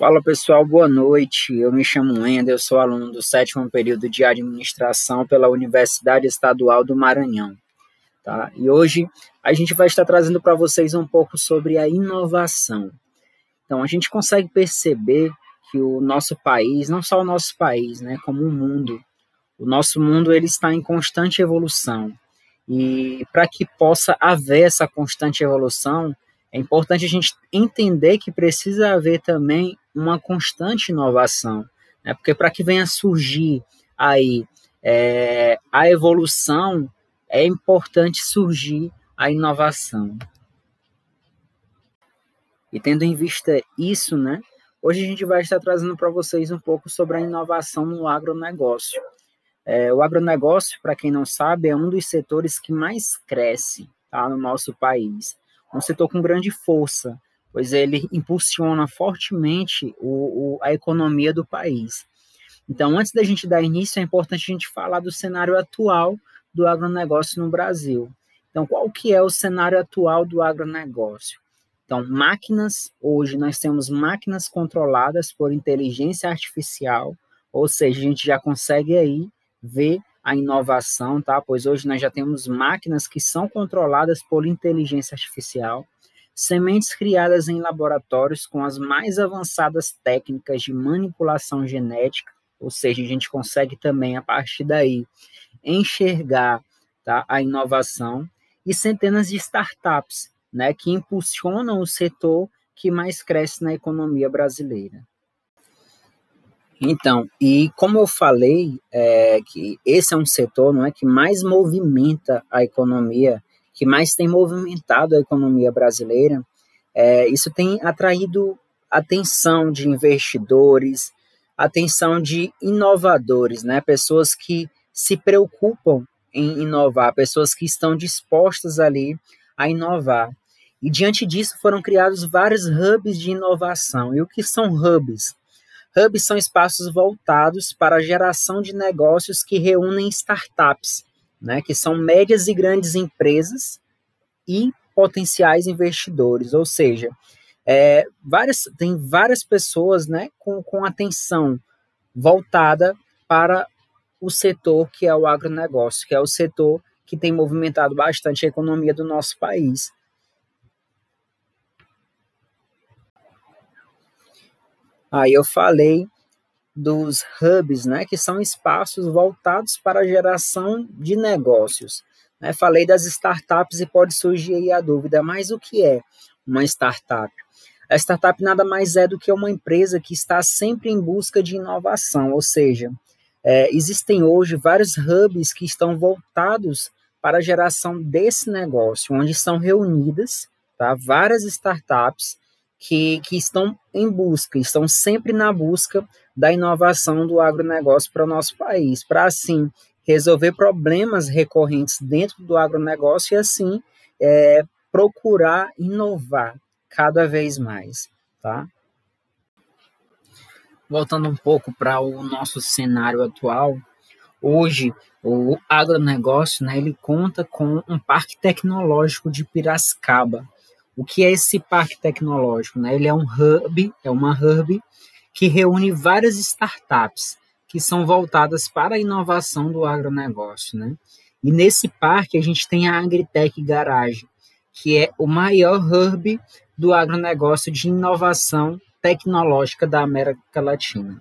Fala pessoal, boa noite. Eu me chamo Wendel, sou aluno do sétimo período de administração pela Universidade Estadual do Maranhão. Tá? E hoje a gente vai estar trazendo para vocês um pouco sobre a inovação. Então a gente consegue perceber que o nosso país, não só o nosso país, né, como o mundo, o nosso mundo ele está em constante evolução. E para que possa haver essa constante evolução, é importante a gente entender que precisa haver também uma constante inovação, né? porque para que venha surgir aí é, a evolução, é importante surgir a inovação. E tendo em vista isso, né, hoje a gente vai estar trazendo para vocês um pouco sobre a inovação no agronegócio. É, o agronegócio, para quem não sabe, é um dos setores que mais cresce tá, no nosso país um setor com grande força, pois ele impulsiona fortemente o, o, a economia do país. Então, antes da gente dar início, é importante a gente falar do cenário atual do agronegócio no Brasil. Então, qual que é o cenário atual do agronegócio? Então, máquinas, hoje nós temos máquinas controladas por inteligência artificial, ou seja, a gente já consegue aí ver a inovação, tá? Pois hoje nós já temos máquinas que são controladas por inteligência artificial, sementes criadas em laboratórios com as mais avançadas técnicas de manipulação genética, ou seja, a gente consegue também a partir daí enxergar tá, a inovação e centenas de startups, né, que impulsionam o setor que mais cresce na economia brasileira. Então, e como eu falei, é, que esse é um setor não é, que mais movimenta a economia, que mais tem movimentado a economia brasileira, é, isso tem atraído atenção de investidores, atenção de inovadores, né, pessoas que se preocupam em inovar, pessoas que estão dispostas ali a inovar. E diante disso foram criados vários hubs de inovação. E o que são hubs? Hubs são espaços voltados para a geração de negócios que reúnem startups, né, que são médias e grandes empresas e potenciais investidores, ou seja, é, várias, tem várias pessoas né, com, com atenção voltada para o setor que é o agronegócio, que é o setor que tem movimentado bastante a economia do nosso país. Aí eu falei dos hubs, né, que são espaços voltados para a geração de negócios. Né? Falei das startups e pode surgir aí a dúvida, mas o que é uma startup? A startup nada mais é do que uma empresa que está sempre em busca de inovação, ou seja, é, existem hoje vários hubs que estão voltados para a geração desse negócio, onde são reunidas tá, várias startups que, que estão em busca, estão sempre na busca da inovação do agronegócio para o nosso país, para assim resolver problemas recorrentes dentro do agronegócio e assim é, procurar inovar cada vez mais, tá? Voltando um pouco para o nosso cenário atual, hoje o agronegócio, né, ele conta com um parque tecnológico de Piracicaba, o que é esse parque tecnológico? Né? Ele é um hub, é uma hub que reúne várias startups que são voltadas para a inovação do agronegócio. Né? E nesse parque a gente tem a Agritech Garage, que é o maior hub do agronegócio de inovação tecnológica da América Latina.